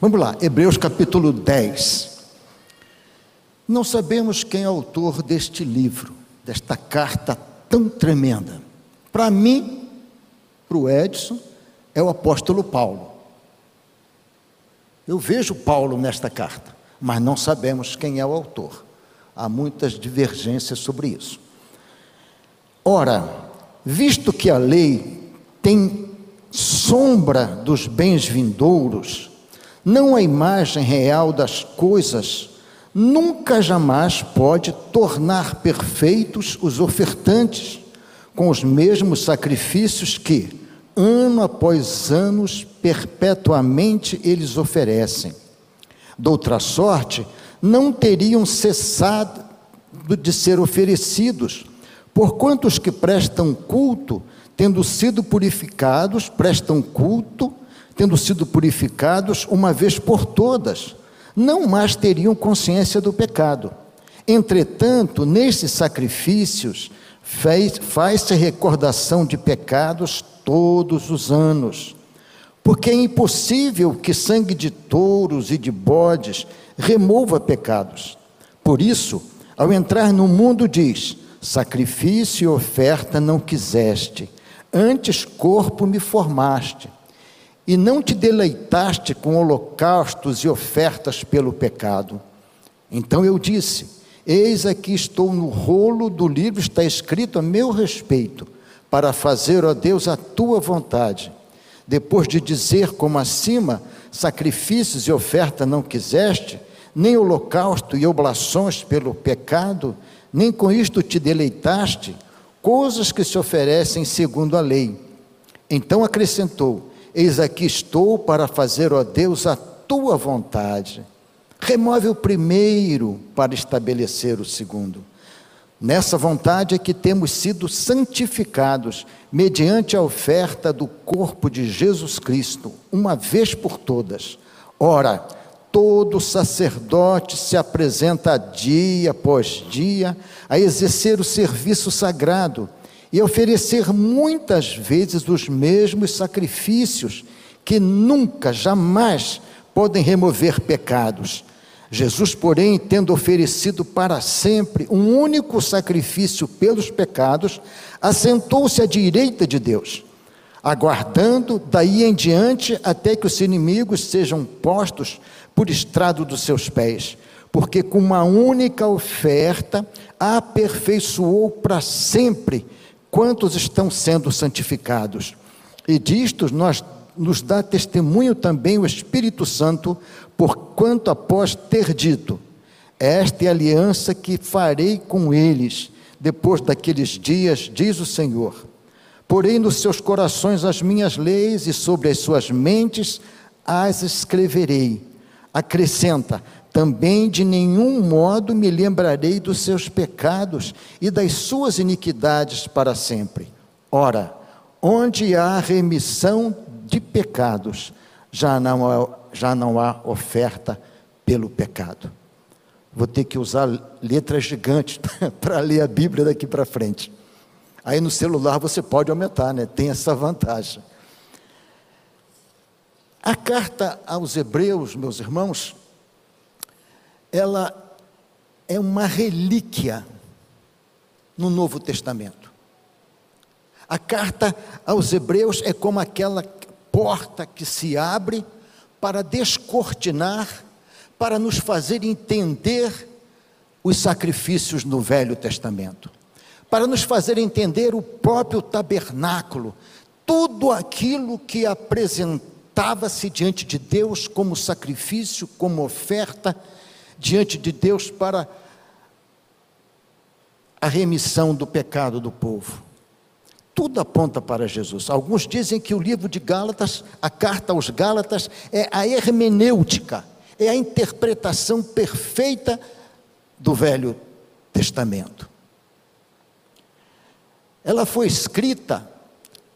Vamos lá, Hebreus capítulo 10. Não sabemos quem é o autor deste livro, desta carta tão tremenda. Para mim, para o Edson, é o apóstolo Paulo. Eu vejo Paulo nesta carta, mas não sabemos quem é o autor. Há muitas divergências sobre isso. Ora, visto que a lei tem sombra dos bens vindouros, não a imagem real das coisas, nunca jamais pode tornar perfeitos os ofertantes com os mesmos sacrifícios que, ano após ano, perpetuamente eles oferecem. Doutra sorte, não teriam cessado de ser oferecidos, porquanto os que prestam culto, tendo sido purificados, prestam culto, tendo sido purificados uma vez por todas, não mais teriam consciência do pecado. Entretanto, nesses sacrifícios, faz-se recordação de pecados todos os anos, porque é impossível que sangue de touros e de bodes remova pecados. Por isso, ao entrar no mundo, diz: sacrifício e oferta não quiseste, antes corpo me formaste, e não te deleitaste com holocaustos e ofertas pelo pecado. Então eu disse: Eis aqui estou no rolo do livro, está escrito a meu respeito, para fazer, ó Deus, a tua vontade. Depois de dizer, como acima, sacrifícios e oferta não quiseste, nem holocausto e oblações pelo pecado, nem com isto te deleitaste, coisas que se oferecem segundo a lei. Então acrescentou: Eis aqui estou para fazer, ó Deus, a tua vontade. Remove o primeiro para estabelecer o segundo. Nessa vontade é que temos sido santificados mediante a oferta do corpo de Jesus Cristo, uma vez por todas. Ora, todo sacerdote se apresenta dia após dia a exercer o serviço sagrado e oferecer muitas vezes os mesmos sacrifícios que nunca, jamais podem remover pecados. Jesus, porém, tendo oferecido para sempre um único sacrifício pelos pecados, assentou-se à direita de Deus aguardando daí em diante até que os inimigos sejam postos por estrado dos seus pés, porque com uma única oferta aperfeiçoou para sempre quantos estão sendo santificados. E disto nós nos dá testemunho também o Espírito Santo, porquanto após ter dito: Esta é a aliança que farei com eles depois daqueles dias, diz o Senhor Porém, nos seus corações as minhas leis e sobre as suas mentes as escreverei. Acrescenta: também de nenhum modo me lembrarei dos seus pecados e das suas iniquidades para sempre. Ora, onde há remissão de pecados, já não há, já não há oferta pelo pecado. Vou ter que usar letras gigantes para ler a Bíblia daqui para frente. Aí no celular você pode aumentar, né? Tem essa vantagem. A carta aos Hebreus, meus irmãos, ela é uma relíquia no Novo Testamento. A carta aos Hebreus é como aquela porta que se abre para descortinar, para nos fazer entender os sacrifícios no Velho Testamento para nos fazer entender o próprio tabernáculo, tudo aquilo que apresentava-se diante de Deus como sacrifício, como oferta diante de Deus para a remissão do pecado do povo. Tudo aponta para Jesus. Alguns dizem que o livro de Gálatas, a carta aos Gálatas, é a hermenêutica, é a interpretação perfeita do Velho Testamento ela foi escrita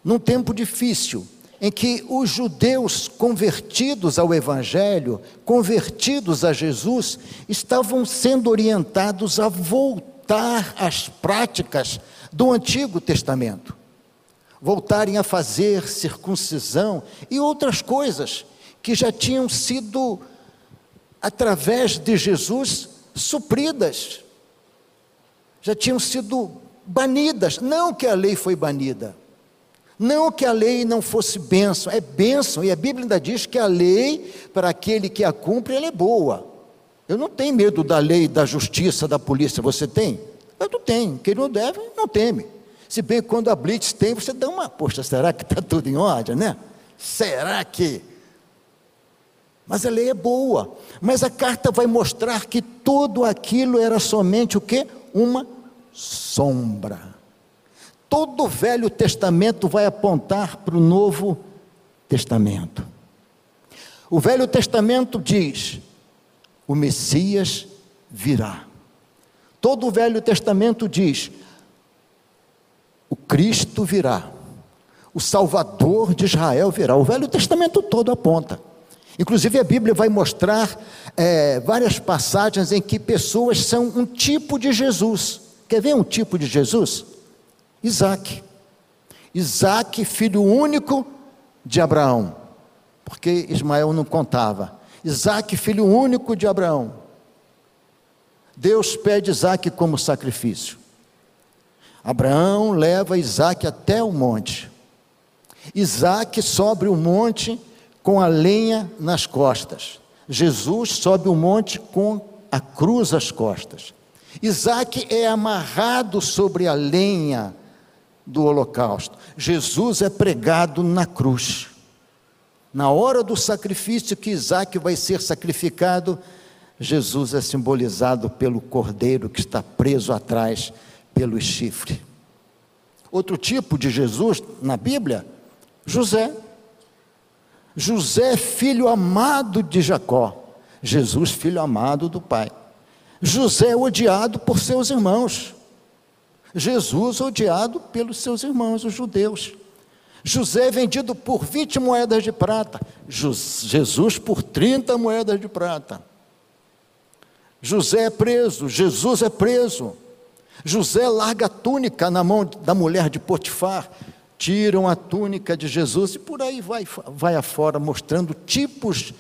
num tempo difícil, em que os judeus convertidos ao Evangelho, convertidos a Jesus, estavam sendo orientados a voltar às práticas do Antigo Testamento, voltarem a fazer circuncisão e outras coisas que já tinham sido, através de Jesus, supridas, já tinham sido banidas. Não que a lei foi banida, não que a lei não fosse bênção, é bênção, e a Bíblia ainda diz que a lei, para aquele que a cumpre, ela é boa. Eu não tenho medo da lei, da justiça, da polícia, você tem? Eu não tenho, quem não deve, não teme. Se bem que quando a Blitz tem, você dá uma, poxa, será que está tudo em ordem, né? Será que? Mas a lei é boa. Mas a carta vai mostrar que tudo aquilo era somente o que? Uma sombra. Todo o Velho Testamento vai apontar para o Novo Testamento. O Velho Testamento diz: o Messias virá. Todo o Velho Testamento diz: o Cristo virá, o Salvador de Israel virá. O Velho Testamento todo aponta. Inclusive a Bíblia vai mostrar é, várias passagens em que pessoas são um tipo de Jesus. Quer ver um tipo de Jesus? Isaac. Isaac, filho único de Abraão, porque Ismael não contava. Isaac, filho único de Abraão. Deus pede Isaac como sacrifício. Abraão leva Isaac até o monte. Isaac sobe o monte com a lenha nas costas. Jesus sobe o monte com a cruz às costas. Isaac é amarrado sobre a lenha do holocausto. Jesus é pregado na cruz. Na hora do sacrifício que Isaac vai ser sacrificado, Jesus é simbolizado pelo cordeiro que está preso atrás pelo chifre. Outro tipo de Jesus na Bíblia, José. José, filho amado de Jacó. Jesus, filho amado do Pai. José, odiado por seus irmãos. Jesus, odiado pelos seus irmãos, os judeus. José, vendido por 20 moedas de prata. Jesus, por 30 moedas de prata. José é preso, Jesus é preso. José larga a túnica na mão da mulher de Potifar, tiram a túnica de Jesus e por aí vai, vai afora, mostrando tipos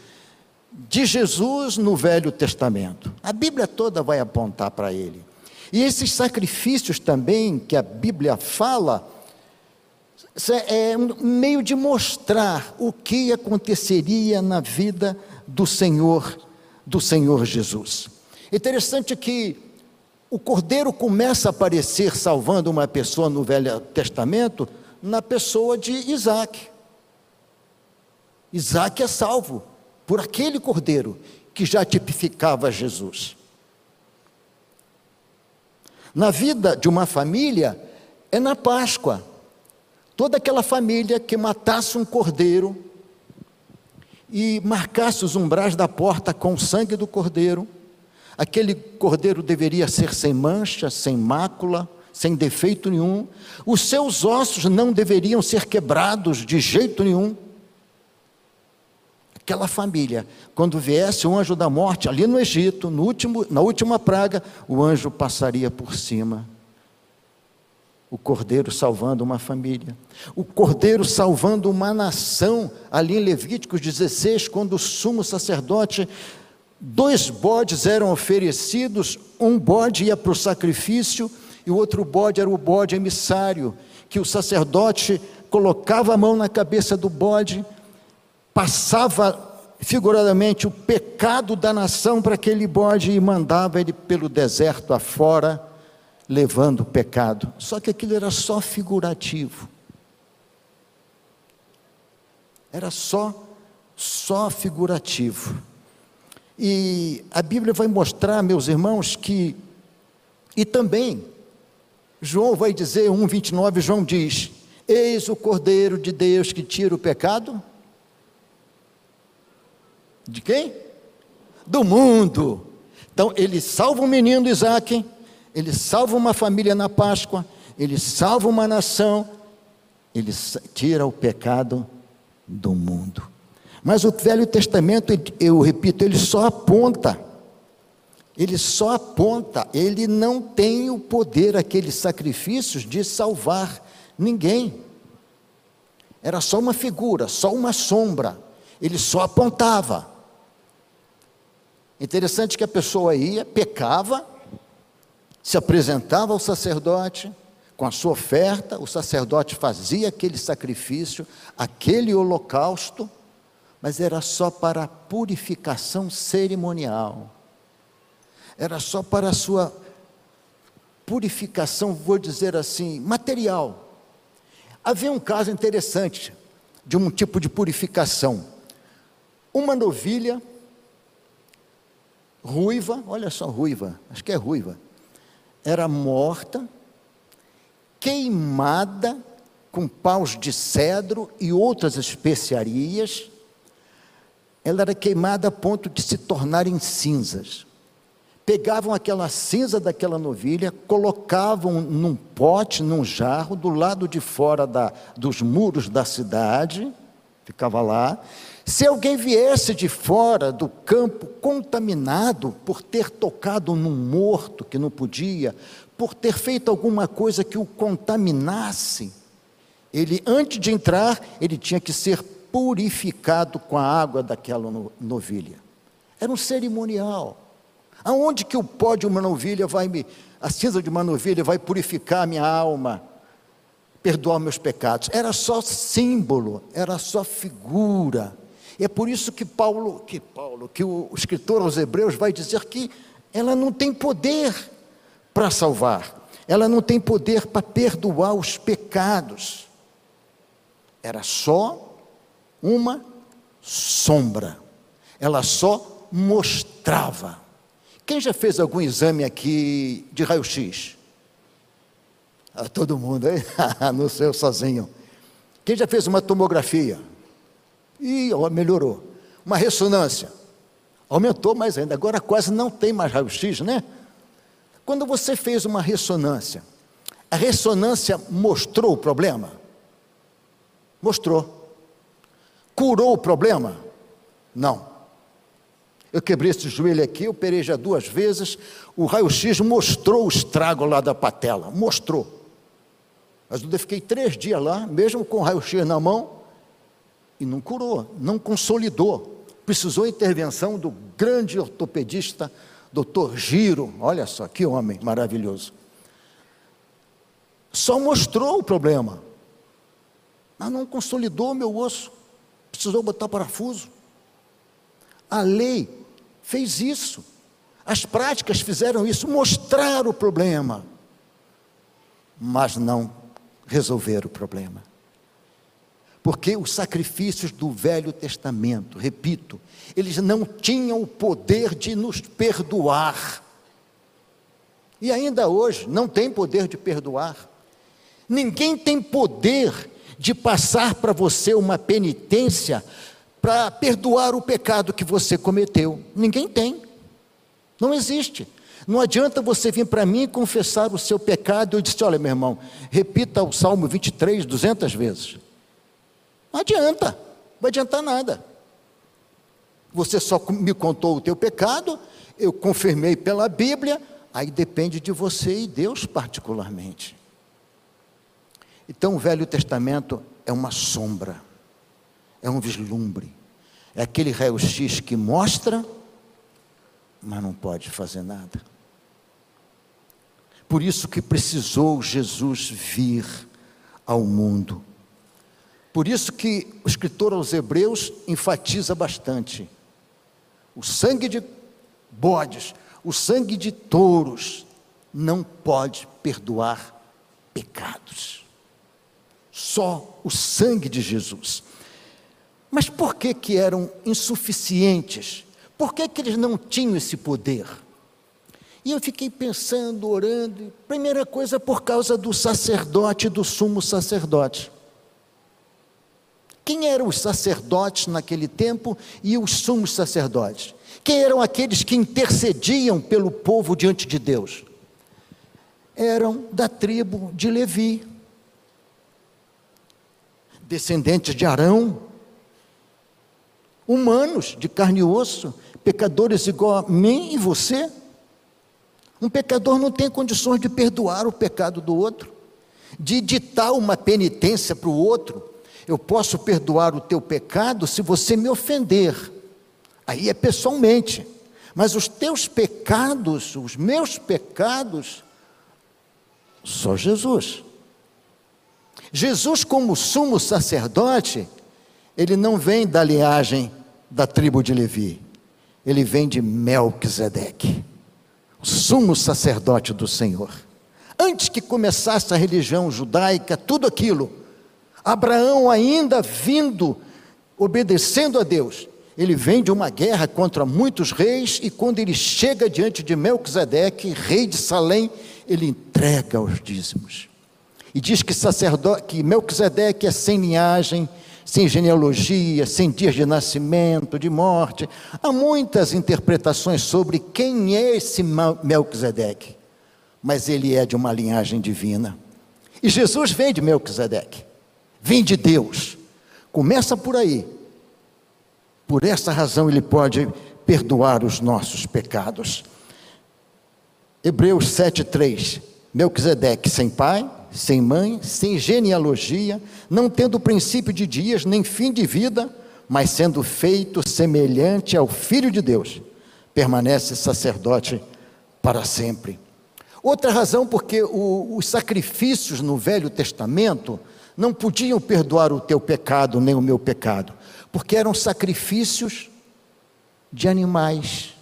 de Jesus no Velho Testamento. A Bíblia toda vai apontar para ele. E esses sacrifícios também que a Bíblia fala, é um meio de mostrar o que aconteceria na vida do Senhor, do Senhor Jesus. Interessante que o cordeiro começa a aparecer salvando uma pessoa no Velho Testamento na pessoa de Isaac. Isaac é salvo por aquele cordeiro que já tipificava Jesus. Na vida de uma família, é na Páscoa. Toda aquela família que matasse um cordeiro e marcasse os umbrais da porta com o sangue do cordeiro, Aquele cordeiro deveria ser sem mancha, sem mácula, sem defeito nenhum. Os seus ossos não deveriam ser quebrados de jeito nenhum. Aquela família, quando viesse o anjo da morte ali no Egito, no último, na última praga, o anjo passaria por cima. O cordeiro salvando uma família. O cordeiro salvando uma nação, ali em Levíticos 16, quando o sumo sacerdote Dois bodes eram oferecidos, um bode ia para o sacrifício e o outro bode era o bode emissário, que o sacerdote colocava a mão na cabeça do bode, passava figuradamente o pecado da nação para aquele bode e mandava ele pelo deserto afora, levando o pecado. Só que aquilo era só figurativo. Era só, só figurativo. E a Bíblia vai mostrar, meus irmãos, que, e também, João vai dizer, 1,29, João diz: Eis o Cordeiro de Deus que tira o pecado. De quem? Do mundo. Então, ele salva um menino Isaac, ele salva uma família na Páscoa, ele salva uma nação, ele tira o pecado do mundo. Mas o Velho Testamento, eu repito, ele só aponta. Ele só aponta, ele não tem o poder, aqueles sacrifícios, de salvar ninguém. Era só uma figura, só uma sombra. ele só apontava. Interessante que a pessoa ia, pecava, se apresentava ao sacerdote com a sua oferta, o sacerdote fazia aquele sacrifício, aquele holocausto, mas era só para purificação cerimonial. Era só para a sua purificação, vou dizer assim, material. Havia um caso interessante de um tipo de purificação. Uma novilha ruiva, olha só, ruiva, acho que é ruiva, era morta, queimada com paus de cedro e outras especiarias. Ela era queimada a ponto de se tornar em cinzas. Pegavam aquela cinza daquela novilha, colocavam num pote, num jarro, do lado de fora da, dos muros da cidade, ficava lá, se alguém viesse de fora do campo contaminado por ter tocado num morto que não podia, por ter feito alguma coisa que o contaminasse, ele antes de entrar, ele tinha que ser purificado com a água daquela novilha. Era um cerimonial. Aonde que o pó de uma novilha vai me, a cinza de uma novilha vai purificar minha alma, perdoar meus pecados? Era só símbolo, era só figura. É por isso que Paulo, que Paulo, que o escritor aos Hebreus vai dizer que ela não tem poder para salvar. Ela não tem poder para perdoar os pecados. Era só uma sombra. Ela só mostrava. Quem já fez algum exame aqui de raio-x? Ah, todo mundo, hein? no seu sozinho. Quem já fez uma tomografia? E melhorou. Uma ressonância. Aumentou mais ainda. Agora quase não tem mais raio-x, né? Quando você fez uma ressonância, a ressonância mostrou o problema? Mostrou. Curou o problema? Não. Eu quebrei esse joelho aqui, eu operei já duas vezes. O raio-x mostrou o estrago lá da patela. Mostrou. Mas eu fiquei três dias lá, mesmo com o raio-x na mão, e não curou, não consolidou. Precisou intervenção do grande ortopedista, doutor Giro. Olha só, que homem maravilhoso. Só mostrou o problema, mas não consolidou meu osso. Precisou botar parafuso. A lei fez isso. As práticas fizeram isso, mostraram o problema, mas não resolveram o problema porque os sacrifícios do Velho Testamento, repito, eles não tinham o poder de nos perdoar. E ainda hoje não tem poder de perdoar. Ninguém tem poder de passar para você uma penitência para perdoar o pecado que você cometeu. Ninguém tem. Não existe. Não adianta você vir para mim e confessar o seu pecado. Eu disse: olha, meu irmão, repita o Salmo 23 200 vezes. Não adianta, não vai adiantar nada. Você só me contou o teu pecado, eu confirmei pela Bíblia, aí depende de você e Deus particularmente. Então o Velho Testamento é uma sombra, é um vislumbre, é aquele raio-x que mostra, mas não pode fazer nada. Por isso que precisou Jesus vir ao mundo por isso que o escritor aos Hebreus enfatiza bastante. O sangue de bodes, o sangue de touros não pode perdoar pecados. Só o sangue de Jesus. Mas por que que eram insuficientes? Por que que eles não tinham esse poder? E eu fiquei pensando, orando, primeira coisa por causa do sacerdote, do sumo sacerdote. Quem eram os sacerdotes naquele tempo e os sumos sacerdotes? Quem eram aqueles que intercediam pelo povo diante de Deus? Eram da tribo de Levi, descendentes de Arão, humanos de carne e osso, pecadores igual a mim e você. Um pecador não tem condições de perdoar o pecado do outro, de ditar uma penitência para o outro, Eu posso perdoar o teu pecado se você me ofender. Aí é pessoalmente. Mas os teus pecados, os meus pecados, só Jesus. Jesus, como sumo sacerdote, ele não vem da linhagem da tribo de Levi, ele vem de Melquisedeque, o sumo sacerdote do Senhor. Antes que começasse a religião judaica, tudo aquilo, Abraão ainda vindo, obedecendo a Deus, ele vem de uma guerra contra muitos reis e quando ele chega diante de Melquisedeque, rei de Salém, ele entrega os dízimos. E diz que sacerdote, que Melquisedeque é sem linhagem, sem genealogia, sem dias de nascimento, de morte. Há muitas interpretações sobre quem é esse Melquisedeque, mas ele é de uma linhagem divina. E Jesus vem de Melquisedeque, vem de Deus. Começa por aí. Por essa razão ele pode perdoar os nossos pecados. Hebreus 7,3: Melquisedeque sem pai, sem mãe, sem genealogia, não tendo princípio de dias, nem fim de vida, mas sendo feito semelhante ao Filho de Deus, permanece sacerdote para sempre. Outra razão, porque o, os sacrifícios no Velho Testamento não podiam perdoar o teu pecado nem o meu pecado, porque eram sacrifícios de animais.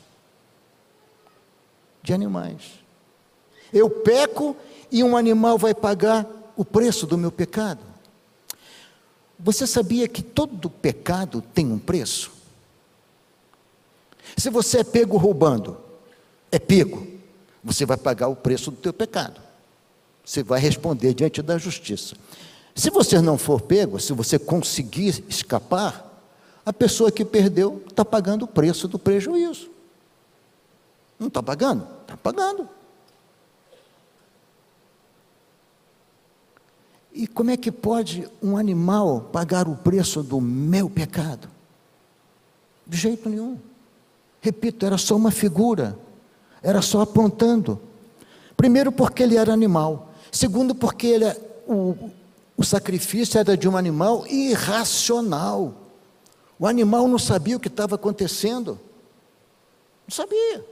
De animais. Eu peco e um animal vai pagar o preço do meu pecado. Você sabia que todo pecado tem um preço? Se você é pego roubando, é pego, você vai pagar o preço do teu pecado. Você vai responder diante da justiça. Se você não for pego, se você conseguir escapar, a pessoa que perdeu está pagando o preço do prejuízo. Não está pagando? Está pagando. E como é que pode um animal pagar o preço do meu pecado? De jeito nenhum. Repito, era só uma figura, era só apontando. Primeiro, porque ele era animal. Segundo, porque ele, é, o, o sacrifício era de um animal irracional. O animal não sabia o que estava acontecendo. Não sabia.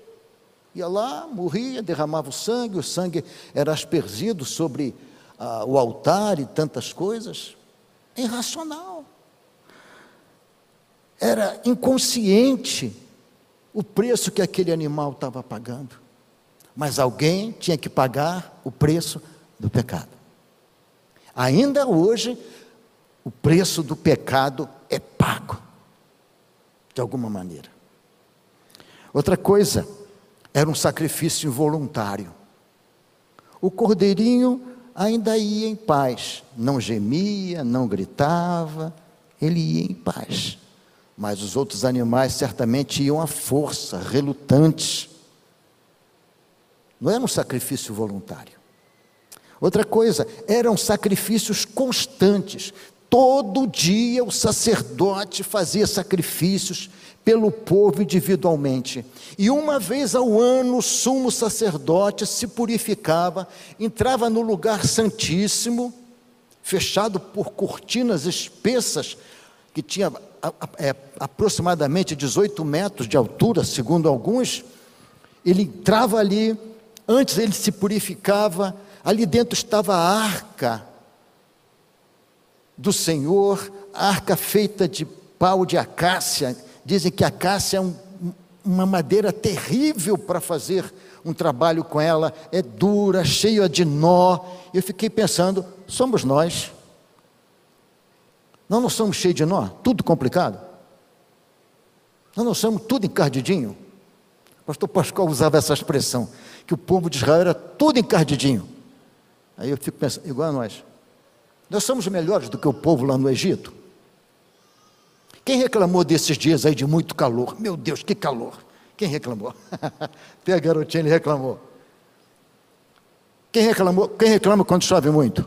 Ia lá, morria, derramava o sangue, o sangue era aspergido sobre ah, o altar e tantas coisas. Irracional. Era inconsciente o preço que aquele animal estava pagando. Mas alguém tinha que pagar o preço do pecado. Ainda hoje, o preço do pecado é pago, de alguma maneira. Outra coisa, era um sacrifício involuntário. O cordeirinho ainda ia em paz, não gemia, não gritava, ele ia em paz. Mas os outros animais certamente iam à força, relutantes. Não era um sacrifício voluntário. Outra coisa, eram sacrifícios constantes. Todo dia o sacerdote fazia sacrifícios pelo povo individualmente. E uma vez ao ano o sumo sacerdote se purificava, entrava no lugar santíssimo, fechado por cortinas espessas, que tinha é, aproximadamente 18 metros de altura, segundo alguns. Ele entrava ali, antes ele se purificava, ali dentro estava a arca do Senhor, a arca feita de pau de acácia, Dizem que a cássia é um, uma madeira terrível para fazer um trabalho com ela, é dura, cheia de nó. Eu fiquei pensando, somos nós. Nós não somos cheios de nó, tudo complicado. Nós não somos tudo encardidinho. O pastor Pascoal usava essa expressão, que o povo de Israel era tudo encardidinho. Aí eu fico pensando, igual a nós. Nós somos melhores do que o povo lá no Egito. Quem reclamou desses dias aí de muito calor? Meu Deus, que calor! Quem reclamou? Até a garotinha ele reclamou. Quem reclamou? Quem reclama quando chove muito?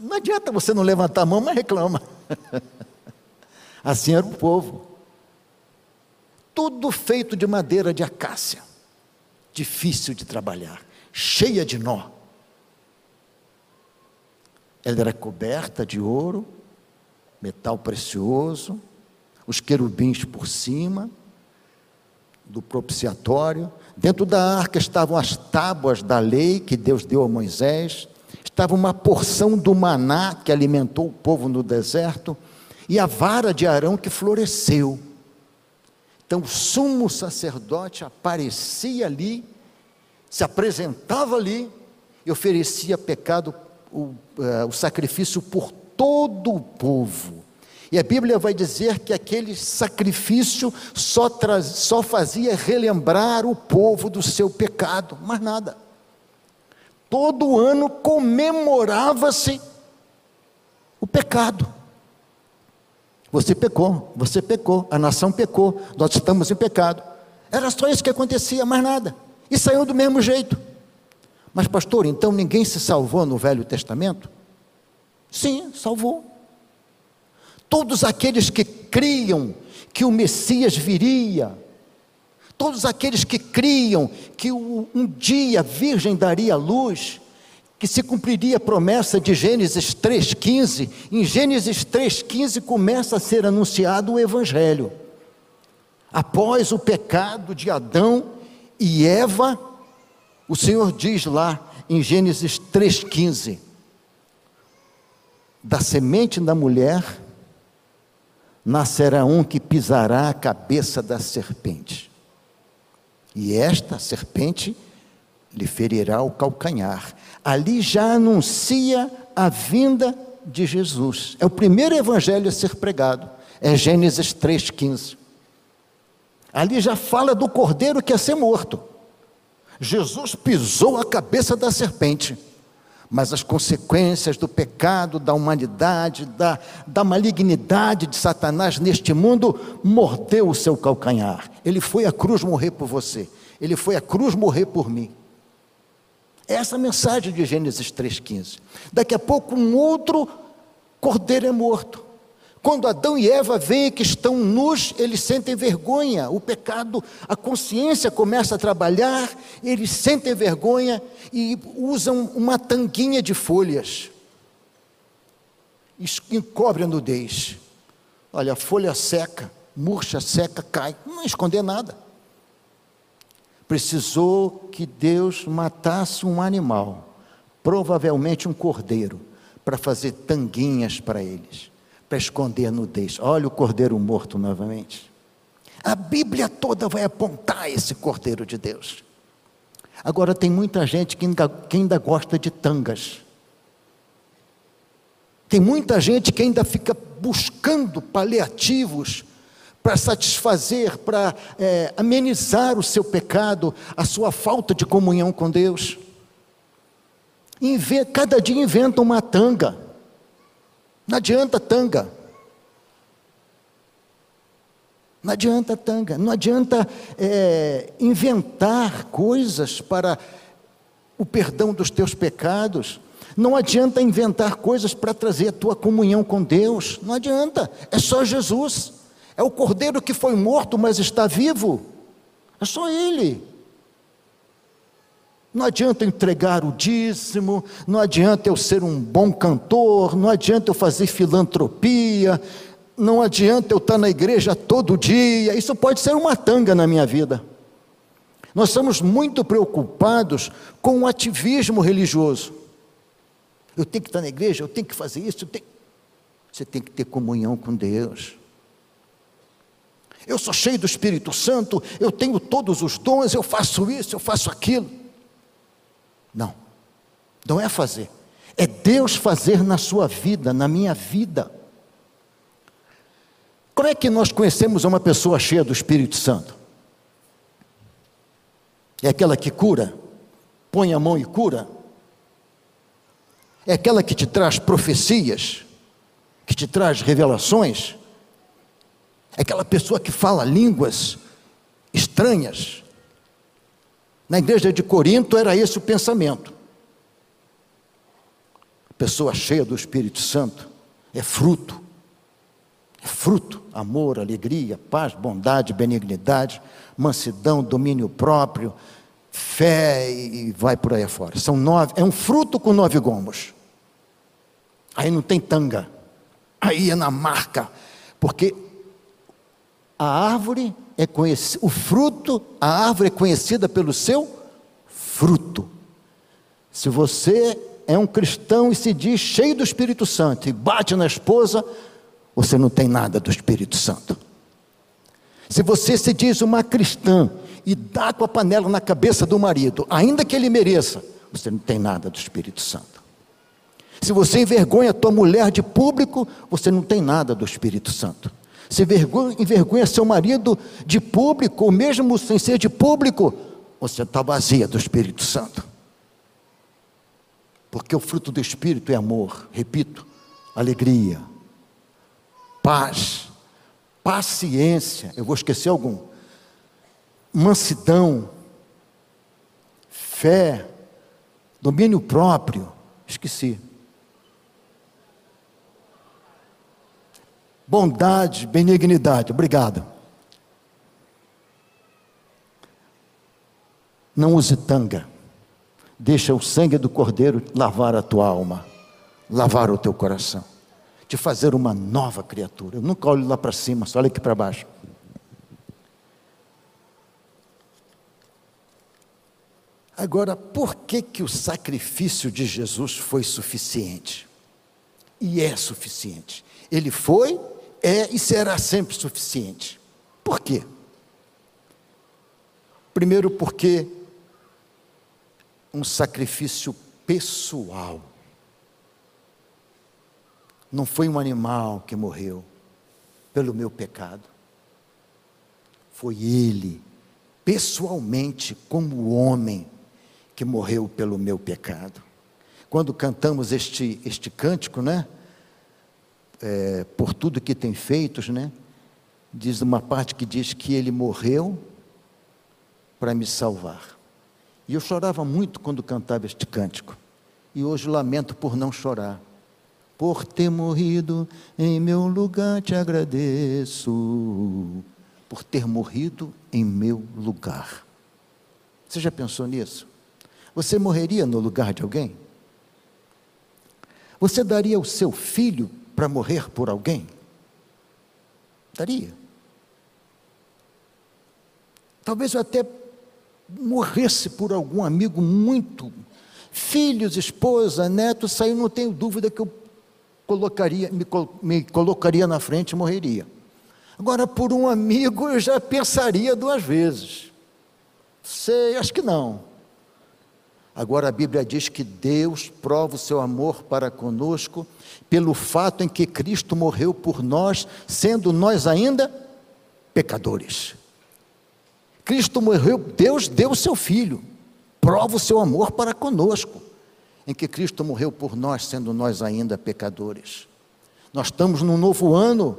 Não adianta você não levantar a mão, mas reclama. assim era o povo. Tudo feito de madeira de acácia. Difícil de trabalhar, cheia de nó. Ela era coberta de ouro, metal precioso, os querubins por cima do propiciatório. Dentro da arca estavam as tábuas da lei que Deus deu a Moisés, estava uma porção do maná que alimentou o povo no deserto e a vara de Arão que floresceu. Então o sumo sacerdote aparecia ali, se apresentava ali e oferecia pecado, o, uh, o sacrifício por todo o povo. E a Bíblia vai dizer que aquele sacrifício só, traz, só fazia relembrar o povo do seu pecado, mais nada. Todo ano comemorava-se o pecado. Você pecou, você pecou, a nação pecou, nós estamos em pecado. Era só isso que acontecia, mais nada. E saiu do mesmo jeito. Mas, pastor, então ninguém se salvou no Velho Testamento? Sim, salvou. Todos aqueles que criam que o Messias viria, todos aqueles que criam que um dia a Virgem daria luz, que se cumpriria a promessa de Gênesis 3,15. Em Gênesis 3,15 começa a ser anunciado o Evangelho. Após o pecado de Adão e Eva, o Senhor diz lá em Gênesis 3,15: da semente da mulher nascerá um que pisará a cabeça da serpente, e esta serpente lhe ferirá o calcanhar. Ali já anuncia a vinda de Jesus. É o primeiro evangelho a ser pregado. É Gênesis 3,15. Ali já fala do cordeiro que ia ser morto. Jesus pisou a cabeça da serpente, mas as consequências do pecado, da humanidade, da, da malignidade de Satanás neste mundo, mordeu o seu calcanhar. Ele foi à cruz morrer por você, ele foi à cruz morrer por mim. Essa é a mensagem de Gênesis 3,15. Daqui a pouco, um outro cordeiro é morto. Quando Adão e Eva veem que estão nus, eles sentem vergonha, o pecado, a consciência começa a trabalhar, eles sentem vergonha e usam uma tanguinha de folhas. Encobre a nudez. Olha, a folha seca, murcha, seca, cai. Não esconder nada precisou que Deus matasse um animal, provavelmente um cordeiro, para fazer tanguinhas para eles, para esconder a nudez. Olha o cordeiro morto novamente. A Bíblia toda vai apontar esse cordeiro de Deus. Agora, tem muita gente que ainda, que ainda gosta de tangas. Tem muita gente que ainda fica buscando paliativos para satisfazer, para é, amenizar o seu pecado, a sua falta de comunhão com Deus. Inventa, cada dia inventa uma tanga. Não adianta tanga. Não adianta tanga. Não adianta é, inventar coisas para o perdão dos teus pecados. Não adianta inventar coisas para trazer a tua comunhão com Deus. Não adianta. É só Jesus. É o cordeiro que foi morto, mas está vivo. É só ele. Não adianta entregar o dízimo, não adianta eu ser um bom cantor, não adianta eu fazer filantropia, não adianta eu estar na igreja todo dia. Isso pode ser uma tanga na minha vida. Nós estamos muito preocupados com o ativismo religioso. Eu tenho que estar na igreja, eu tenho que fazer isso. Tenho... Você tem que ter comunhão com Deus eu sou cheio do Espírito Santo, eu tenho todos os dons, eu faço isso, eu faço aquilo. Não, não é fazer, é Deus fazer na sua vida, na minha vida. Como é que nós conhecemos uma pessoa cheia do Espírito Santo? É aquela que cura, põe a mão e cura? É aquela que te traz profecias, que te traz revelações? aquela pessoa que fala línguas estranhas. Na igreja de Corinto era esse o pensamento. Pessoa cheia do Espírito Santo é fruto. É fruto, amor, alegria, paz, bondade, benignidade, mansidão, domínio próprio, fé e vai por aí afora. São nove, é um fruto com nove gomos. Aí não tem tanga. Aí é na marca. Porque a árvore é conhecida, o fruto, a árvore é conhecida pelo seu fruto. Se você é um cristão e se diz cheio do Espírito Santo e bate na esposa, você não tem nada do Espírito Santo. Se você se diz uma cristã e dá com a panela na cabeça do marido, ainda que ele mereça, você não tem nada do Espírito Santo. Se você envergonha a tua mulher de público, você não tem nada do Espírito Santo. Vergonha, envergonha seu marido de público, ou mesmo sem ser de público, você está vazia do Espírito Santo. Porque o fruto do Espírito é amor, repito, alegria, paz, paciência, eu vou esquecer algum, mansidão, fé, domínio próprio, esqueci. Bondade, benignidade, obrigado. Não use tanga. Deixa o sangue do Cordeiro lavar a tua alma, lavar o teu coração, te fazer uma nova criatura. Eu nunca olho lá para cima, só olho aqui para baixo. Agora, por que, que o sacrifício de Jesus foi suficiente? E é suficiente. Ele foi, é e será sempre suficiente. Por quê? Primeiro, porque um sacrifício pessoal. Não foi um animal que morreu pelo meu pecado. Foi ele, pessoalmente, como homem, que morreu pelo meu pecado. Quando cantamos este, este cântico, né? É, por tudo que tem feitos, né? Diz uma parte que diz que ele morreu para me salvar. E eu chorava muito quando cantava este cântico. E hoje lamento por não chorar. Por ter morrido em meu lugar te agradeço. Por ter morrido em meu lugar. Você já pensou nisso? Você morreria no lugar de alguém? Você daria o seu filho para morrer por alguém? Daria. Talvez eu até morresse por algum amigo muito, filhos, esposa, netos, saiu, não tenho dúvida que eu colocaria, me, me colocaria na frente e morreria. Agora, por um amigo, eu já pensaria duas vezes. Sei, acho que não. Agora a Bíblia diz que Deus prova o seu amor para conosco pelo fato em que Cristo morreu por nós, sendo nós ainda pecadores. Cristo morreu, Deus deu o seu Filho, prova o seu amor para conosco, em que Cristo morreu por nós, sendo nós ainda pecadores. Nós estamos num novo ano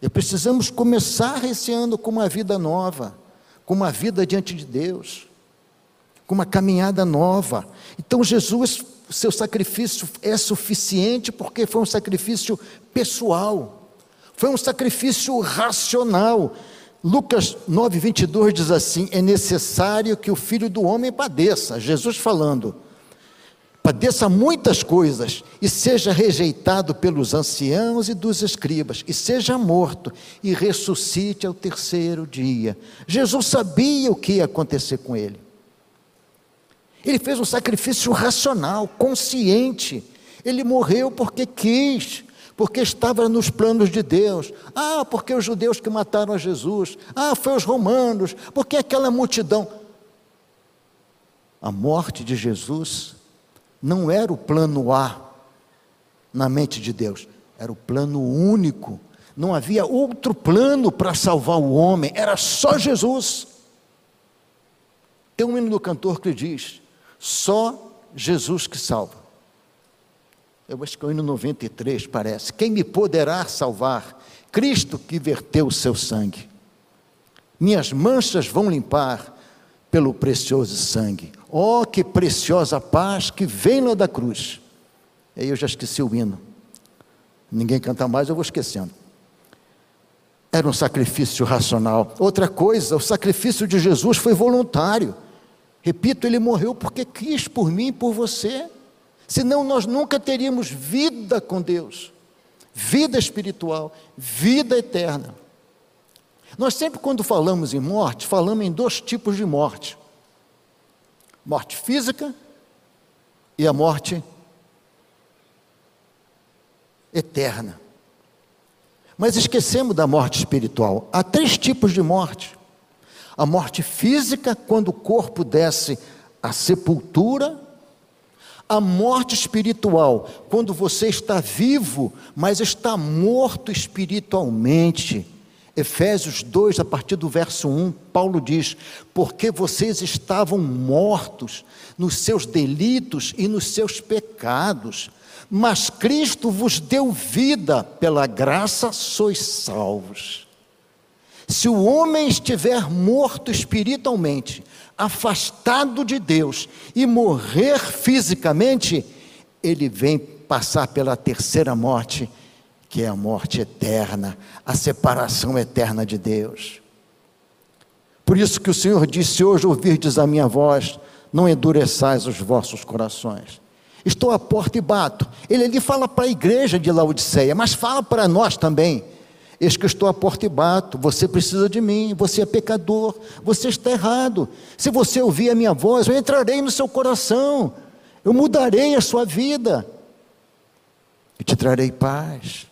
e precisamos começar esse ano com uma vida nova, com uma vida diante de Deus, com uma caminhada nova. Então, Jesus, seu sacrifício é suficiente porque foi um sacrifício pessoal, foi um sacrifício racional. Lucas 9, 22 diz assim: É necessário que o filho do homem padeça, Jesus falando, padeça muitas coisas e seja rejeitado pelos anciãos e dos escribas, e seja morto e ressuscite ao terceiro dia. Jesus sabia o que ia acontecer com ele. Ele fez um sacrifício racional, consciente. Ele morreu porque quis porque estava nos planos de Deus. Ah, porque os judeus que mataram a Jesus. Ah, foi os romanos, porque aquela multidão. A morte de Jesus não era o plano A na mente de Deus, era o plano único. Não havia outro plano para salvar o homem, era só Jesus. Tem um hino do cantor que diz: só Jesus que salva. Eu acho que é o hino 93, parece. Quem me poderá salvar? Cristo que verteu o seu sangue. Minhas manchas vão limpar pelo precioso sangue. Oh, que preciosa paz que vem lá da cruz. Aí eu já esqueci o hino. Ninguém canta mais, eu vou esquecendo. Era um sacrifício racional. Outra coisa, o sacrifício de Jesus foi voluntário. Repito, ele morreu porque quis por mim e por você. Senão nós nunca teríamos vida com Deus, vida espiritual, vida eterna. Nós sempre, quando falamos em morte, falamos em dois tipos de morte: morte física e a morte eterna. Mas esquecemos da morte espiritual. Há três tipos de morte: a morte física, quando o corpo desce à sepultura, a morte espiritual, quando você está vivo, mas está morto espiritualmente. Efésios 2, a partir do verso 1, Paulo diz: Porque vocês estavam mortos nos seus delitos e nos seus pecados, mas Cristo vos deu vida, pela graça sois salvos. Se o homem estiver morto espiritualmente, afastado de Deus e morrer fisicamente, ele vem passar pela terceira morte, que é a morte eterna, a separação eterna de Deus. Por isso que o Senhor disse: Hoje ouvirdes a minha voz, não endureçais os vossos corações. Estou à porta e bato. Ele ali fala para a igreja de Laodiceia, mas fala para nós também. Eis que estou à porta e bato, você precisa de mim, você é pecador, você está errado. Se você ouvir a minha voz, eu entrarei no seu coração, eu mudarei a sua vida, e te trarei paz.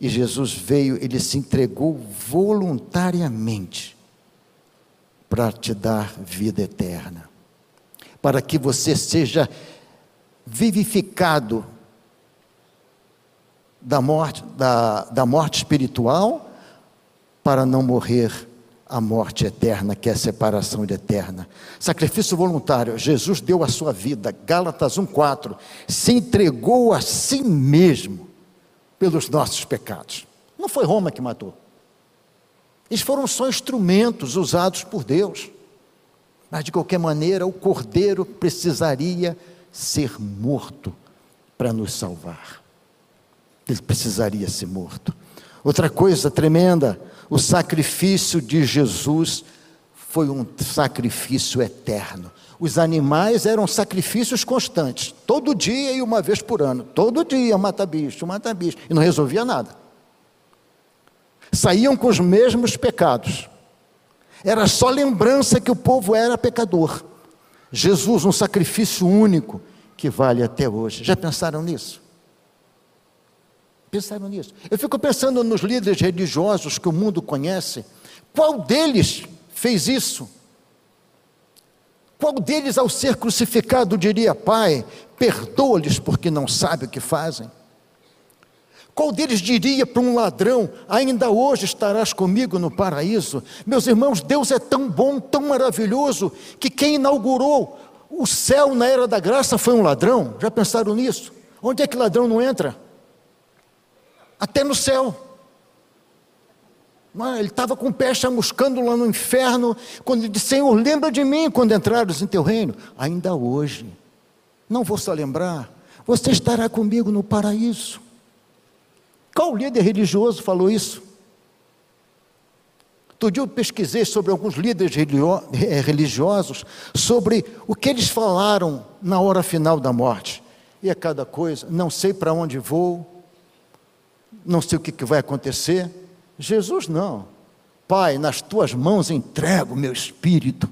E Jesus veio, ele se entregou voluntariamente para te dar vida eterna, para que você seja vivificado da morte, da, da morte espiritual para não morrer a morte eterna, que é a separação eterna. Sacrifício voluntário, Jesus deu a sua vida, Gálatas 1,4, se entregou a si mesmo pelos nossos pecados. Não foi Roma que matou. Eles foram só instrumentos usados por Deus. Mas de qualquer maneira, o cordeiro precisaria ser morto para nos salvar ele precisaria ser morto. Outra coisa tremenda, o sacrifício de Jesus foi um sacrifício eterno. Os animais eram sacrifícios constantes, todo dia e uma vez por ano. Todo dia mata bicho, mata bicho, e não resolvia nada. Saíam com os mesmos pecados. Era só lembrança que o povo era pecador. Jesus, um sacrifício único que vale até hoje. Já pensaram nisso? Pensaram nisso? Eu fico pensando nos líderes religiosos que o mundo conhece. Qual deles fez isso? Qual deles, ao ser crucificado, diria: Pai, perdoa-lhes porque não sabem o que fazem? Qual deles diria para um ladrão: Ainda hoje estarás comigo no paraíso? Meus irmãos, Deus é tão bom, tão maravilhoso, que quem inaugurou o céu na era da graça foi um ladrão. Já pensaram nisso? Onde é que ladrão não entra? Até no céu. Ele estava com o pé chamuscando lá no inferno, quando ele disse: Senhor, lembra de mim quando entrares em teu reino. Ainda hoje, não vou só lembrar, você estará comigo no paraíso. Qual líder religioso falou isso? Todo dia eu pesquisei sobre alguns líderes eh, religiosos, sobre o que eles falaram na hora final da morte. E a cada coisa, não sei para onde vou, não sei o que, vai acontecer. Jesus não. Pai, nas tuas mãos entrego o meu espírito.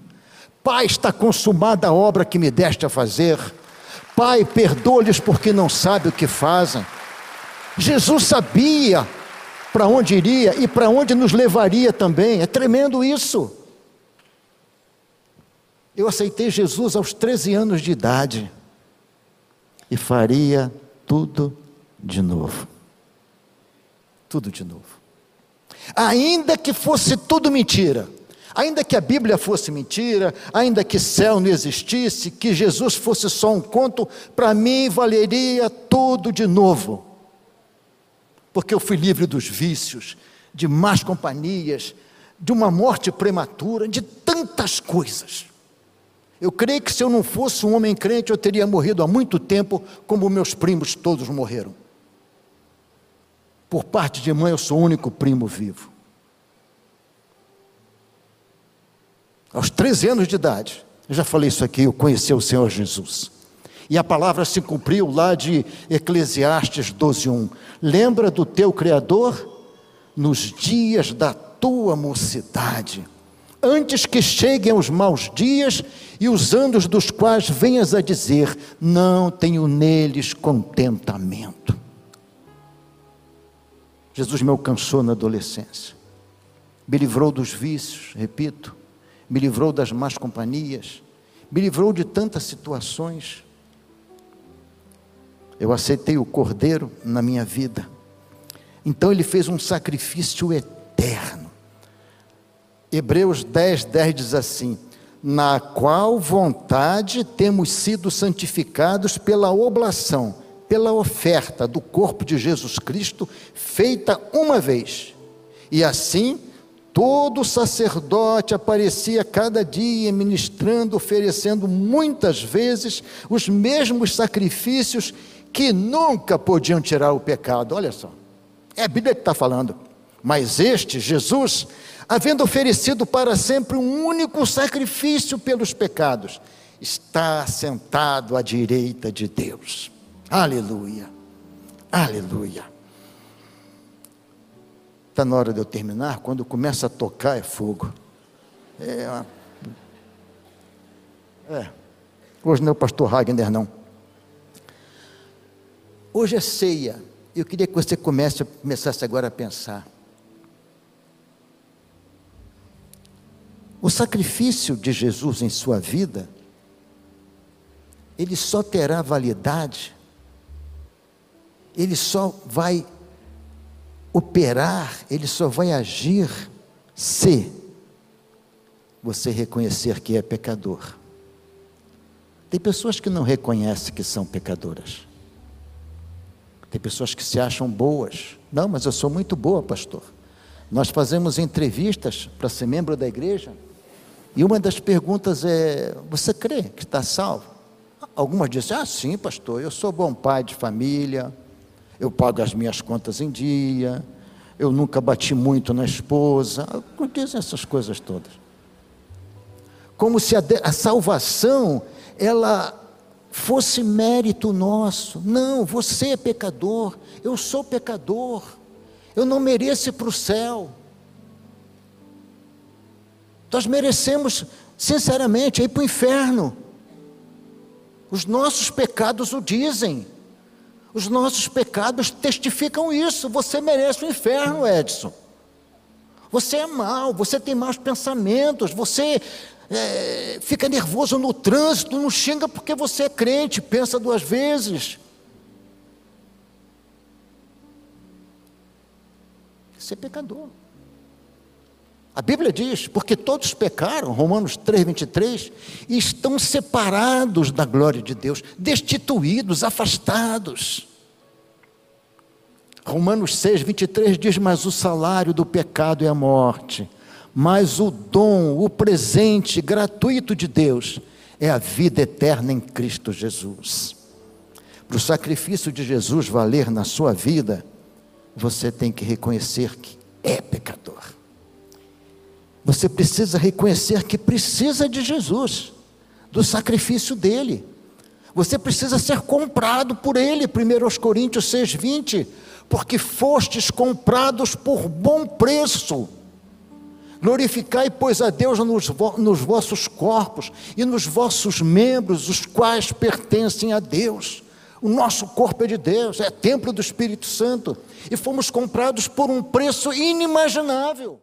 Pai, está consumada a obra que me deste a fazer. Pai, perdoa-lhes porque não sabem o que fazem. Jesus sabia para onde iria e para onde nos levaria também. É tremendo isso. Eu aceitei Jesus aos 13 anos de idade e faria tudo de novo tudo de novo. Ainda que fosse tudo mentira, ainda que a Bíblia fosse mentira, ainda que céu não existisse, que Jesus fosse só um conto, para mim valeria tudo de novo. Porque eu fui livre dos vícios, de más companhias, de uma morte prematura, de tantas coisas. Eu creio que se eu não fosse um homem crente, eu teria morrido há muito tempo, como meus primos todos morreram. Por parte de mãe, eu sou o único primo vivo. Aos 13 anos de idade, eu já falei isso aqui, eu conheci o Senhor Jesus. E a palavra se cumpriu lá de Eclesiastes 12:1. Lembra do teu criador nos dias da tua mocidade, antes que cheguem os maus dias e os anos dos quais venhas a dizer: não tenho neles contentamento. Jesus me alcançou na adolescência, me livrou dos vícios, repito, me livrou das más companhias, me livrou de tantas situações. Eu aceitei o Cordeiro na minha vida. Então ele fez um sacrifício eterno. Hebreus 10, 10 diz assim: Na qual vontade temos sido santificados pela oblação, pela oferta do corpo de Jesus Cristo, feita uma vez. E assim Todo sacerdote aparecia cada dia ministrando, oferecendo muitas vezes os mesmos sacrifícios que nunca podiam tirar o pecado. Olha só, é a Bíblia que está falando. Mas este, Jesus, havendo oferecido para sempre um único sacrifício pelos pecados, está sentado à direita de Deus. Aleluia, aleluia. Está na hora de eu terminar, quando começa a tocar é fogo. É, uma... é. Hoje não é o pastor Wagner, não. Hoje é ceia. Eu queria que você comece, começasse agora a pensar. O sacrifício de Jesus em sua vida, ele só terá validade, ele só vai operar, ele só vai agir se você reconhecer que é pecador. Tem pessoas que não reconhecem que são pecadoras. Tem pessoas que se acham boas. Não, mas eu sou muito boa, pastor. Nós fazemos entrevistas para ser membro da igreja e uma das perguntas é: Você crê que está salvo? Algumas dizem: Ah, sim, pastor, eu sou bom pai de família, eu pago as minhas contas em dia, eu nunca bati muito na esposa, dizem essas coisas todas. Como se a, a salvação, ela fosse mérito nosso. Não, você é pecador, eu sou pecador, eu não mereço ir para o céu. Nós merecemos, sinceramente, ir para o inferno. Os nossos pecados o dizem. Os nossos pecados testificam isso. Você merece o inferno, Edson. Você é mau, você tem maus pensamentos, você é, fica nervoso no trânsito, não xinga porque você é crente, pensa duas vezes. Você é pecador. A Bíblia diz, porque todos pecaram, Romanos 3, 23, e estão separados da glória de Deus, destituídos, afastados. Romanos 6, 23 diz: Mas o salário do pecado é a morte, mas o dom, o presente gratuito de Deus é a vida eterna em Cristo Jesus. Para o sacrifício de Jesus valer na sua vida, você tem que reconhecer que é pecador. Você precisa reconhecer que precisa de Jesus, do sacrifício dele. Você precisa ser comprado por ele, 1 Coríntios 6,20, porque fostes comprados por bom preço. Glorificai, pois, a Deus nos, nos vossos corpos e nos vossos membros, os quais pertencem a Deus. O nosso corpo é de Deus, é templo do Espírito Santo, e fomos comprados por um preço inimaginável.